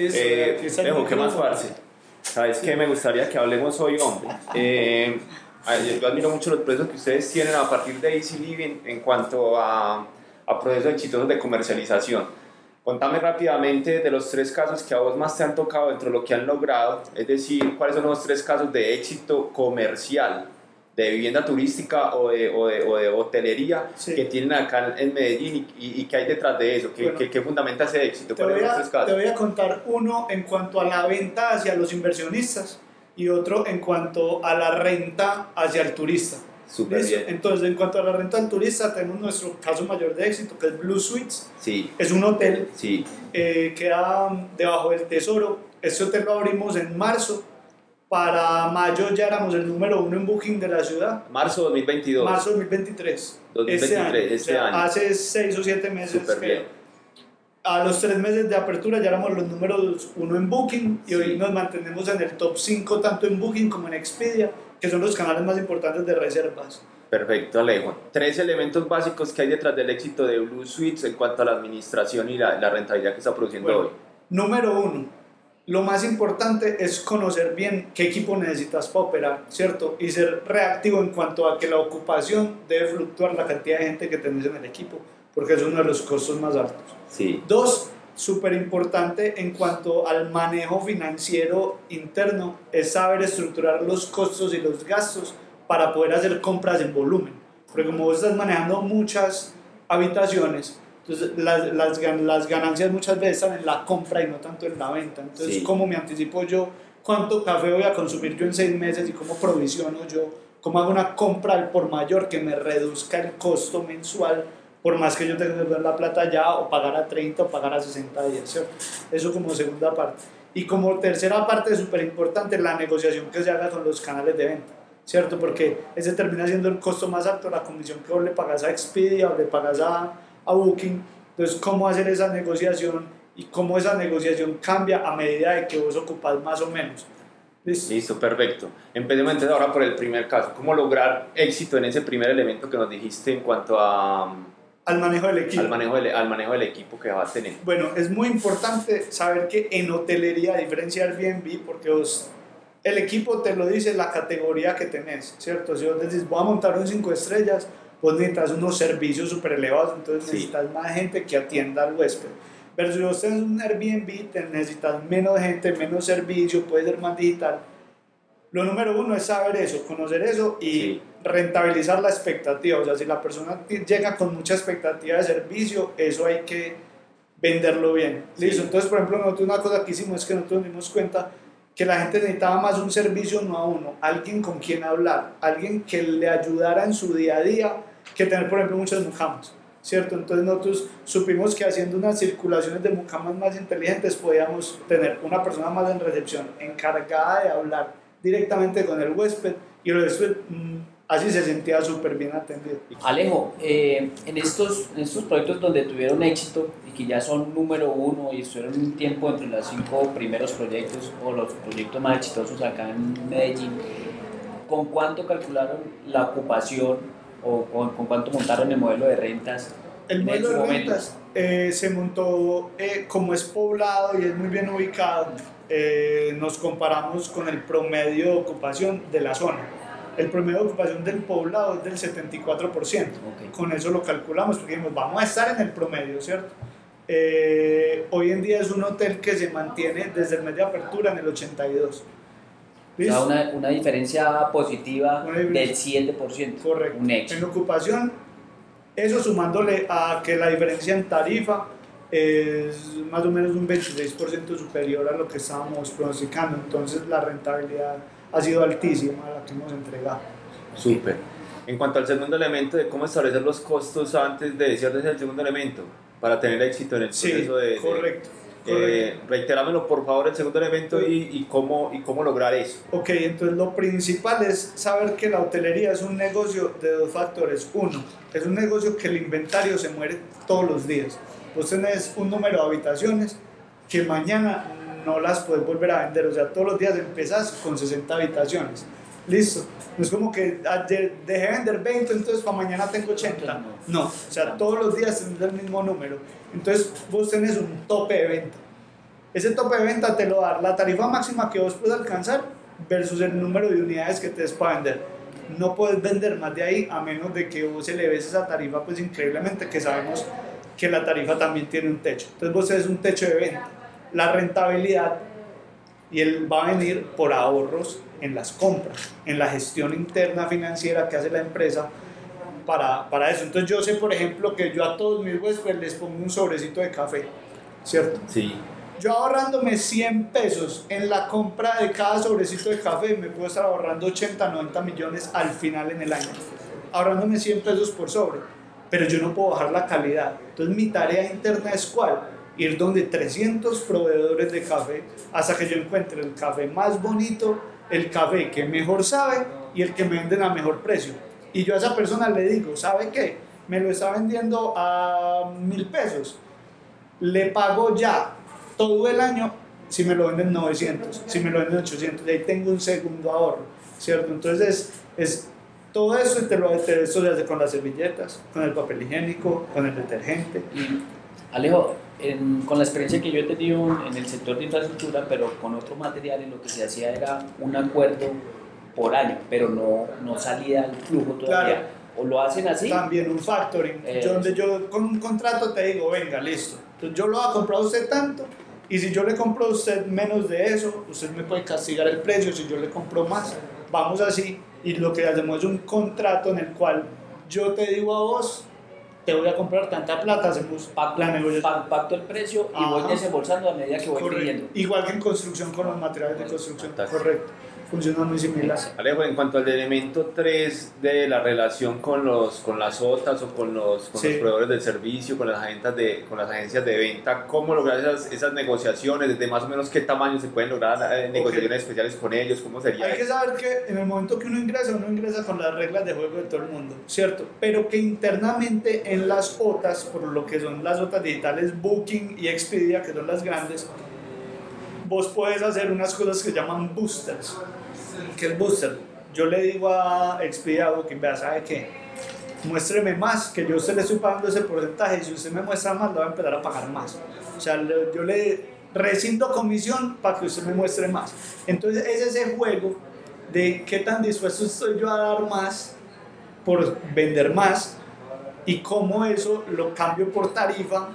Eh, dejo, ¿qué más, parce? ¿Sabes qué? Me gustaría que hablemos hoy, hombre. Eh, yo admiro mucho los procesos que ustedes tienen a partir de Easy Living en cuanto a, a procesos exitosos de comercialización. Contame rápidamente de los tres casos que a vos más te han tocado dentro de lo que han logrado, es decir, cuáles son los tres casos de éxito comercial de vivienda turística o de, o de, o de hotelería que tienen acá en Medellín y, y, qué hay detrás de eso, qué, qué, fundamenta ese éxito. Te voy, a, te voy a contar uno en cuanto a la venta hacia los inversionistas y otro en cuanto a la renta hacia el turista. Súper bien. Entonces, en cuanto a la renta al turista, tenemos nuestro caso mayor de éxito, que es Blue Suites. Sí. Es un hotel. Sí. Eh, queda debajo del tesoro. Este hotel lo abrimos en marzo para mayo ya éramos el número uno en Booking de la ciudad. Marzo 2022. Marzo 2023. 2023, este año. Hace seis o siete meses. A los tres meses de apertura ya éramos los números uno en Booking y hoy nos mantenemos en el top 5 tanto en Booking como en Expedia, que son los canales más importantes de reservas. Perfecto, Alejo. Tres elementos básicos que hay detrás del éxito de Blue Suites en cuanto a la administración y la, la rentabilidad que está produciendo hoy. Número uno, lo más importante es conocer bien qué equipo necesitas para operar, ¿cierto? Y ser reactivo en cuanto a que la ocupación debe fluctuar la cantidad de gente que tenés en el equipo, porque es uno de los costos más altos. Sí. Dos, súper importante en cuanto al manejo financiero interno, es saber estructurar los costos y los gastos para poder hacer compras en volumen. Porque como vos estás manejando muchas habitaciones, entonces, las, las, las, ganancias muchas veces están en la compra y no tanto en la venta. Entonces, ¿cómo me anticipo yo cuánto café voy a consumir yo en seis meses y cómo provisiono yo? ¿Cómo hago una compra al por mayor que me reduzca el costo mensual? Por más que yo tenga que ver la plata ya o pagar a 30 o pagar a 60 días, ¿cierto? Eso como segunda parte. Y como tercera parte, súper importante, la negociación que se haga con los canales de venta, ¿cierto? Porque ese termina siendo el costo más alto, la comisión que vos le pagas a Expedia o le pagas a a Booking. Entonces, cómo hacer esa negociación y cómo esa negociación cambia a medida de que vos ocupas más o menos. ¿Listo? perfecto. Empecemos entonces ahora por el primer caso. ¿Cómo lograr éxito en ese primer elemento que nos dijiste en cuanto a... Al manejo del equipo. Al manejo del, al manejo del equipo que vas a tener. Bueno, es muy importante saber que en hotelería, a diferencia del Airbnb, porque vos, el equipo te lo dice la categoría que tenés, ¿cierto? Si vos decís, voy a montar un 5 estrellas, pues necesitas unos servicios súper elevados, entonces necesitas más gente que atienda al huésped. Pero si vos tenés un Airbnb, te necesitas menos gente, menos servicio, puede ser más digital. Lo número uno es saber eso, conocer eso y rentabilizar la expectativa. O sea, si la persona llega con mucha expectativa de servicio, eso hay que venderlo bien. ¿Listo? Entonces, por ejemplo, nosotros una cosa que hicimos es que nosotros nos dimos cuenta que la gente necesitaba más un servicio no a uno, alguien con quien hablar, alguien que le ayudara en su día a día que tener, por ejemplo, muchas mucamas, ¿cierto? Entonces nosotros supimos que haciendo unas circulaciones de mucamas más inteligentes podíamos tener una persona más en recepción encargada de hablar directamente con el huésped y el huésped mm, así se sentía súper bien atendido. Alejo, eh, en, estos, en estos proyectos donde tuvieron éxito y que ya son número uno y estuvieron un tiempo entre los cinco primeros proyectos o los proyectos más exitosos acá en Medellín, ¿con cuánto calcularon la ocupación o con, cuánto montaron el modelo de rentas? El modelo de rentas eh, se montó eh, como es poblado y es muy bien ubicado. Eh, nos comparamos con el promedio de ocupación de la zona. El promedio de ocupación del poblado es del 74%. Con eso lo calculamos porque dijimos, vamos a estar en el promedio, ¿cierto? hoy en día es un hotel que se mantiene desde el mes de apertura en el 82 una, una, diferencia positiva del 7%. Correcto. En ocupación, eso sumándole a que la diferencia en tarifa es más o menos un 26% superior a lo que estábamos pronosticando. Entonces la rentabilidad ha sido altísima la que hemos entregado. Súper. En cuanto al segundo elemento de cómo establecer los costos antes de decir el segundo elemento para tener éxito en el proceso sí, de... Correcto. Eh, reiterámelo por favor el segundo elemento y, y, cómo, y cómo lograr eso. Ok, entonces lo principal es saber que la hotelería es un negocio de dos factores. Uno, es un negocio que el inventario se muere todos los días. Vos tenés un número de habitaciones que mañana no las puedes volver a vender. O sea, todos los días empezás con 60 habitaciones. Listo. No es como que ayer dejé vender 20, entonces para mañana tengo 80. No, o sea, todos los días tenés el mismo número. Entonces vos tenés un tope de venta. Ese tope de venta te lo da la tarifa máxima que vos puedes alcanzar versus el número de unidades que te des para vender. No puedes vender más de ahí a menos de que vos eleves esa tarifa, pues increíblemente que sabemos que la tarifa también tiene un techo. Entonces vos tenés un techo de venta. La rentabilidad y él va a venir por ahorros en las compras, en la gestión interna financiera que hace la empresa para, para eso. Entonces yo sé, por ejemplo, que yo a todos mis huéspedes les pongo un sobrecito de café, ¿cierto? Sí. Yo ahorrándome 100 pesos en la compra de cada sobrecito de café, me puedo estar ahorrando 80, 90 millones al final en el año. Ahorrándome 100 pesos por sobre. Pero yo no puedo bajar la calidad. Entonces mi tarea interna es cuál? Ir donde 300 proveedores de café hasta que yo encuentre el café más bonito, el café que mejor sabe y el que me venden a mejor precio. Y yo a esa persona le digo, ¿sabe qué? Me lo está vendiendo a mil pesos. Le pago ya todo el año si me lo venden 900, si me lo venden 800, y ahí tengo un segundo ahorro, ¿cierto? Entonces es, es todo eso y te lo te, eso se hace con las servilletas, con el papel higiénico, con el detergente. Alejo, en- con la experiencia que yo he tenido en el sector de infraestructura, pero con otros materiales, lo que se hacía era un acuerdo por año, pero no, no salía el flujo todavía. Claro. O lo hacen así, También un factoring, Eh, donde yo con un contrato te digo, venga, listo, entonces yo lo voy a comprar a usted tanto, y si yo le compro a usted menos de eso, usted me puede castigar el precio si yo le compro más. Vamos así, y lo que hacemos es un contrato en el cual yo te digo a vos, te voy a comprar tanta plata, hacemos pacto, la negociación. pa- pacto el precio y voy desembolsando a medida que voy Correcto. pidiendo. Igual que en construcción con los materiales de construcción, Fantástico. correcto. Funciona muy similar. Alejo, en cuanto al elemento 3 de la relación con, los, con las OTAs o con los, con Sí. los proveedores del servicio, con las, agencias de, con las agencias de venta, ¿cómo lograr esas, esas negociaciones? ¿Desde más o menos qué tamaño se pueden lograr eh, negociaciones especiales con ellos? ¿Cómo sería Hay que saber que en el momento que uno ingresa, uno ingresa con las reglas de juego de todo el mundo, ¿cierto? Pero que internamente en las OTAs, por lo que son las OTAs digitales Booking y Expedia, que son las grandes, vos puedes hacer unas cosas que llaman boosters. ¿Qué es booster? Yo le digo a Expedia Booking, vea, ¿sabe qué? Muéstreme más, que yo a usted le estoy pagando ese porcentaje, y si usted me muestra más, le voy a empezar a pagar más. O sea, yo le rescindo comisión para que usted me muestre más. Entonces es ese juego de qué tan dispuesto estoy yo a dar más por vender más y cómo eso lo cambio por tarifa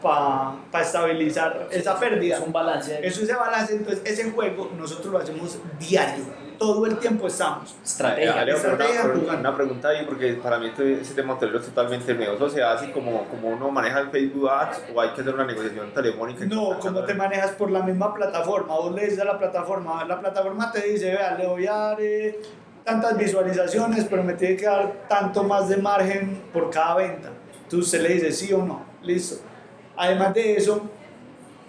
para estabilizar esa pérdida. Es un balance Eso es ese balance, entonces ese juego nosotros lo hacemos diario, todo el tiempo estamos. estrategia. Pero estrategia una, jugando. una pregunta ahí, porque para mí este- ese tema hotelero es totalmente nuevo. ¿Eso se hace como, como uno maneja el Facebook Ads o hay que hacer una negociación telefónica? No, como te manejas por la misma plataforma, vos le dices a la plataforma, la plataforma te dice, vea, le voy a dar eh, tantas visualizaciones, pero me tiene que dar tanto más de margen por cada venta. Entonces usted le dice sí o no, listo. Además de eso,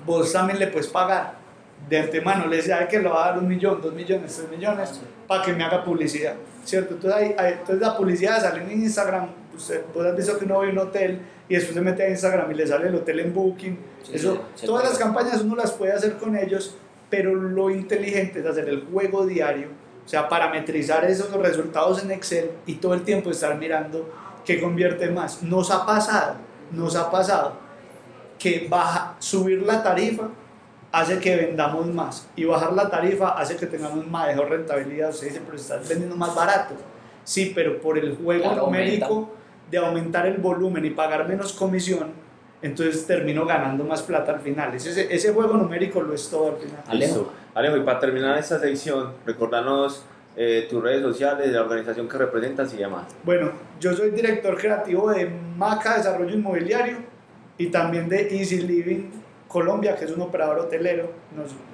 vos también le puedes pagar de antemano, le dice, ay, que le va a dar un millón, dos millones, tres millones, para que me haga publicidad, ¿cierto? Entonces, ahí- ahí- entonces la publicidad sale en Instagram, usted, vos has visto que uno ve un hotel y después se mete a Instagram y le sale el hotel en Booking, Sí, eso, sí, todas las campañas uno las puede hacer con ellos, pero lo inteligente es hacer el juego diario, o sea, parametrizar esos resultados en Excel y todo el tiempo estar mirando qué convierte más. Nos ha pasado, nos ha pasado que baja, subir la tarifa hace que vendamos más y bajar la tarifa hace que tengamos mejor rentabilidad. Usted dice, pero estás vendiendo más barato. Sí, pero por el juego Claro, numérico de aumentar el volumen y pagar menos comisión, entonces termino ganando más plata al final. Ese, ese juego numérico lo es todo al final. Alejo. Alejo, y para terminar esta sección, recordarnos eh, tus redes sociales, la organización que representas y demás. Bueno, yo soy director creativo de Maca Desarrollo Inmobiliario y también de Easy Living Colombia, que es un operador hotelero.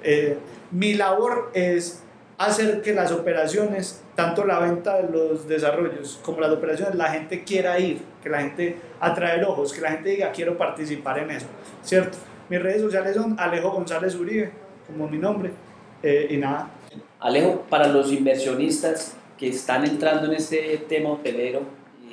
Eh, mi labor es hacer que las operaciones, tanto la venta de los desarrollos como las operaciones, la gente quiera ir, que la gente atraer ojos, que la gente diga quiero participar en eso, ¿cierto? Mis redes sociales son Alejo González Uribe, como mi nombre, eh, y nada, Alejo, para los inversionistas que están entrando en este tema hotelero,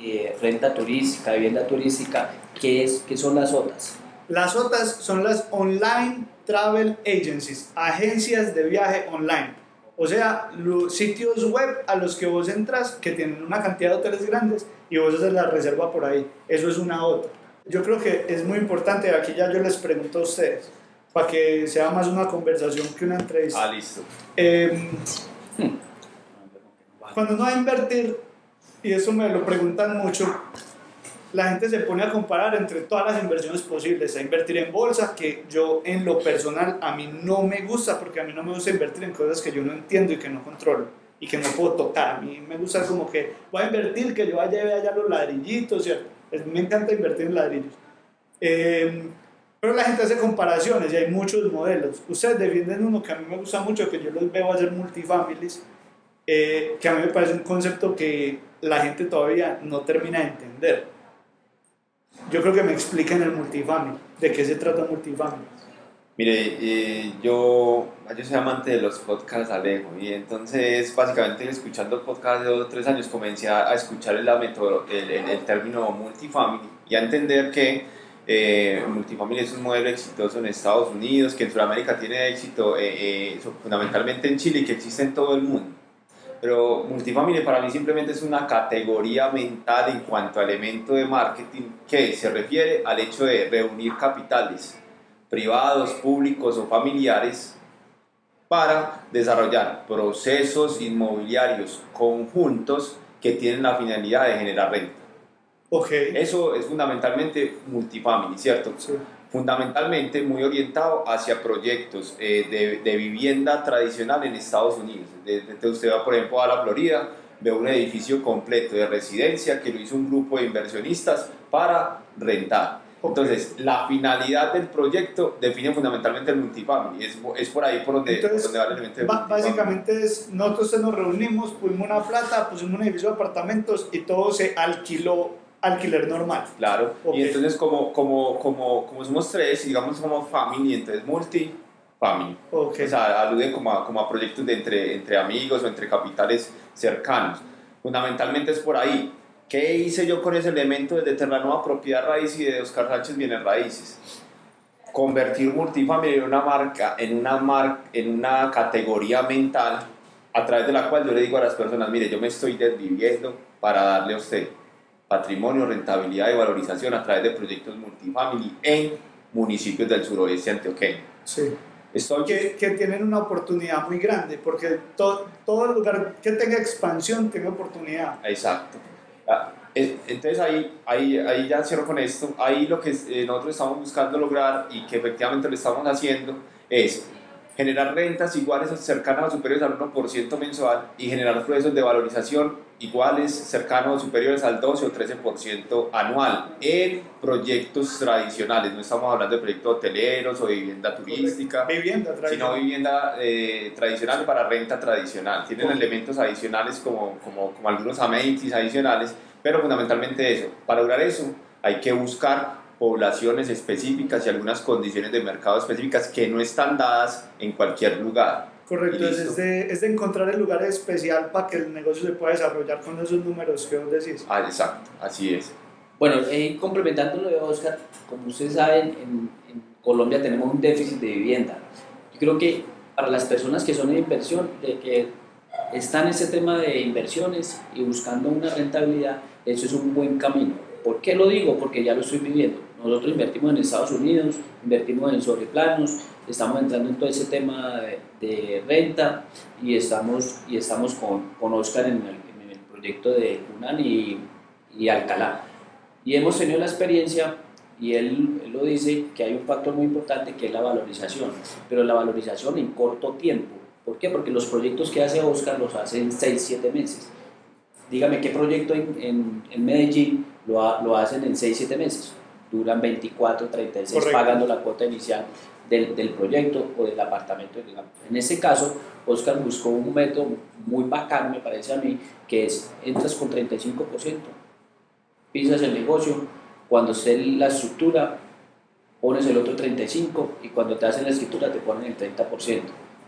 eh, renta turística, vivienda turística, ¿qué, es, ¿qué son las OTAs? Las otras son las Online Travel Agencies, agencias de viaje online. O sea, los sitios web a los que vos entras que tienen una cantidad de hoteles grandes y vos haces la reserva por ahí. Eso es una OTA. Yo creo que es muy importante, aquí ya yo les pregunto a ustedes, para que sea más una conversación que una entrevista. Ah, listo. Eh, cuando uno va a invertir, y eso me lo preguntan mucho, la gente se pone a comparar entre todas las inversiones posibles, a invertir en bolsa, que yo en lo personal a mí no me gusta, porque a mí no me gusta invertir en cosas que yo no entiendo y que no controlo y que no puedo tocar. A mí me gusta como que voy a invertir, que yo vaya allá los ladrillitos, ¿cierto? me encanta invertir en ladrillos. Eh, pero la gente hace comparaciones y hay muchos modelos. Ustedes defienden uno que a mí me gusta mucho, que yo los veo hacer multifamilies, eh, que a mí me parece un concepto que la gente todavía no termina de entender. Yo creo que me expliquen el multifamily, de qué se trata multifamily. Mire, eh, yo, yo soy amante de los podcasts Alejo y entonces básicamente escuchando podcasts de dos o tres años comencé a, escuchar el, el, el, término multifamily y a entender que eh, multifamily es un modelo exitoso en Estados Unidos, que en Sudamérica tiene éxito eh, eh, fundamentalmente en Chile y que existe en todo el mundo. Pero multifamily para mí simplemente es una categoría mental en cuanto a elemento de marketing que se refiere al hecho de reunir capitales privados, públicos o familiares para desarrollar procesos inmobiliarios conjuntos que tienen la finalidad de generar renta. Okay. Eso es fundamentalmente multifamily, ¿cierto? Fundamentalmente muy orientado hacia proyectos eh, de, de, vivienda tradicional en Estados Unidos. Desde usted va, por ejemplo, a la Florida, ve un edificio completo de residencia que lo hizo un grupo de inversionistas para rentar. Entonces, la finalidad del proyecto define fundamentalmente el multifamily. Es, es por ahí por donde, donde va el elemento Básicamente es, nosotros nos reunimos, pusimos una plata, pusimos un edificio de apartamentos y todo se alquiló alquiler normal. Claro, y entonces como, como, como, como somos tres, digamos como family, entonces multi-family. Okay. O sea, alude como a, como a proyectos de entre, entre amigos o entre capitales cercanos. Fundamentalmente es por ahí. ¿Qué hice yo con ese elemento desde Terranova Propiedad Raíz y de Oscar Sánchez Bienes Raíces? Convertir multifamily en una marca, en una, mar, en una categoría mental a través de la cual yo le digo a las personas, mire, yo me estoy desviviendo para darle a usted patrimonio, rentabilidad y valorización a través de proyectos multifamily en municipios del suroeste antioqueño. Sí. Que, que, tienen una oportunidad muy grande, porque todo, todo lugar que tenga expansión tiene oportunidad. Exacto. Ah, entonces ahí, ahí, ahí ya cierro con esto. Ahí lo que eh, nosotros estamos buscando lograr y que efectivamente lo estamos haciendo es generar rentas iguales o cercanas o superiores al 1% mensual y generar procesos de valorización iguales, cercanos o superiores al 12 o 13% anual en proyectos tradicionales. No estamos hablando de proyectos hoteleros o de vivienda turística, vivienda sino vivienda eh, tradicional para renta tradicional. Tienen elementos adicionales como, como, como algunos amenities adicionales, pero fundamentalmente eso. Para lograr eso hay que buscar poblaciones específicas y algunas condiciones de mercado específicas que no están dadas en cualquier lugar. Correcto, es de, es de, encontrar el lugar especial para que el negocio se pueda desarrollar con esos números que vos decís. Ah, exacto, así es. Bueno, eh, complementando lo de Oscar, como ustedes saben, en, en, Colombia tenemos un déficit de vivienda. Yo creo que para las personas que son de inversión, de que están en ese tema de inversiones y buscando una rentabilidad, eso es un buen camino. ¿Por qué lo digo? Porque ya lo estoy viviendo. Nosotros invertimos en Estados Unidos, invertimos en sobreplanos, estamos entrando en todo ese tema de, renta y estamos, y estamos con, con Oscar en el, en el, proyecto de Cunan y, y, Alcalá. Y hemos tenido la experiencia, y él, él, lo dice, que hay un factor muy importante que es la valorización, pero la valorización en corto tiempo. ¿Por qué? Porque los proyectos que hace Oscar los hace en 6, 7 meses. Dígame, ¿qué proyecto en, en, en Medellín lo, lo hacen en 6, 7 meses? Duran 24, 36 pagando la cuota inicial del, del, proyecto o del apartamento. En este caso, Oscar buscó un método muy bacán, me parece a mí, que es, entras con 35%, pisas el negocio, cuando esté la estructura, pones el otro 35% y cuando te hacen la escritura te ponen el 30%.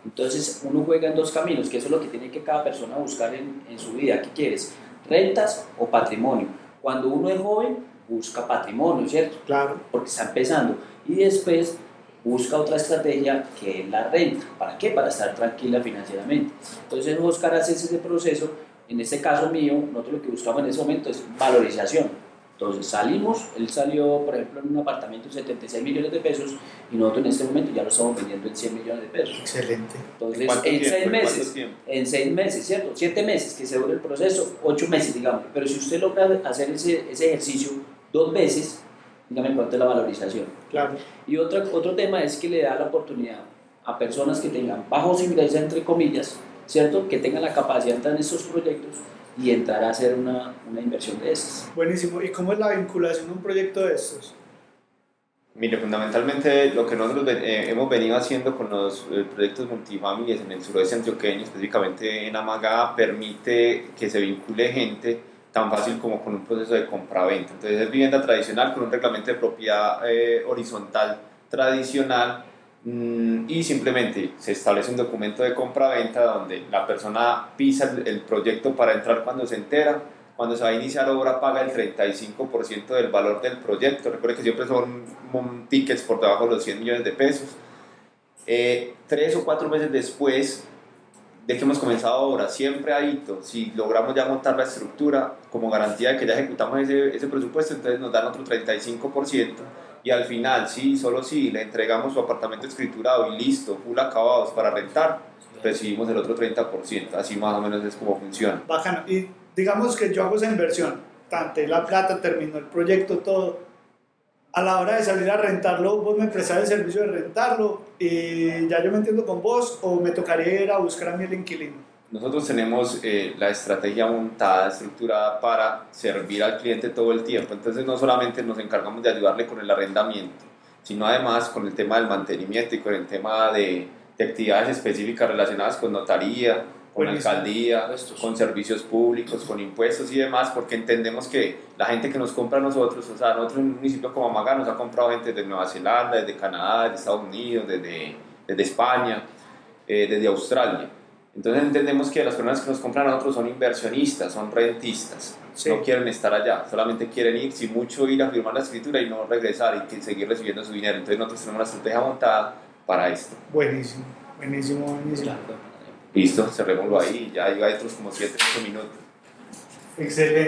Entonces uno juega en dos caminos, que eso es lo que tiene que cada persona buscar en, en su vida. ¿Qué quieres? ¿Rentas o patrimonio? Cuando uno es joven, busca patrimonio, ¿cierto? Claro. Porque está empezando. Y después busca otra estrategia que es la renta. ¿Para qué? Para estar tranquila financieramente. Entonces Oscar hace ese proceso. En este caso mío, nosotros lo que buscamos en ese momento es valorización. Entonces salimos, él salió, por ejemplo, en un apartamento de 76 millones de pesos y nosotros en este momento ya lo estamos vendiendo en 100 millones de pesos. Excelente. Entonces, ¿En en tiempo? seis ¿En cuánto meses, tiempo? en seis meses, ¿cierto? Siete meses que se dure el proceso, ocho meses, digamos. Pero si usted logra hacer ese, ese ejercicio dos veces, dígame cuánto es la valorización. Claro. Y otro, otro tema es que le da la oportunidad a personas que tengan bajos ingresos, entre comillas, ¿cierto? Que tengan la capacidad de entrar en estos proyectos y entrar a hacer una, una inversión de esas. Buenísimo. ¿Y cómo es la vinculación a un proyecto de estos? Mire, fundamentalmente lo que nosotros eh, hemos venido haciendo con los eh, proyectos multifamilias en el suroeste antioqueño, específicamente en Amagá, permite que se vincule gente tan fácil como con un proceso de compra-venta. Entonces es vivienda tradicional con un reglamento de propiedad eh, horizontal tradicional mm, y simplemente se establece un documento de compra-venta donde la persona pisa el, el proyecto para entrar cuando se entera, cuando se va a iniciar obra paga el 35% del valor del proyecto. Recuerde que siempre son tickets por debajo de los 100 millones de pesos. Eh, tres o cuatro meses después de que hemos comenzado obra, siempre ha hito, si logramos ya montar la estructura como garantía de que ya ejecutamos ese, ese presupuesto, entonces nos dan otro 35% y al final, sí, solo si le entregamos su apartamento escriturado y listo, full acabados para rentar, recibimos el otro 30%, así más o menos es como funciona. Bacano. Y digamos que yo hago esa inversión, tanto la plata, terminó el proyecto, todo. A la hora de salir a rentarlo, vos me prestás el servicio de rentarlo y ya yo me entiendo con vos o me tocaría ir a buscar a mí el inquilino. Nosotros tenemos eh, la estrategia montada, estructurada para servir al cliente todo el tiempo. Entonces no solamente nos encargamos de ayudarle con el arrendamiento, sino además con el tema del mantenimiento y con el tema de, de actividades específicas relacionadas con notaría, con Buenísimo. alcaldía, Impuestos. con servicios públicos, con impuestos y demás, porque entendemos que la gente que nos compra a nosotros, o sea, nosotros en un municipio como Amagá nos ha comprado gente desde Nueva Zelanda, desde Canadá, desde Estados Unidos, desde, desde España, eh, desde Australia. Entonces entendemos que las personas que nos compran a nosotros son inversionistas, son rentistas, Sí. no quieren estar allá, solamente quieren ir, si mucho ir a firmar la escritura y no regresar y seguir recibiendo su dinero. Entonces nosotros tenemos una estrategia montada para esto. Buenísimo, buenísimo, buenísimo. Claro. Listo, cerrémoslo ahí, ya hay otros como 7, 8 minutos. Excelente.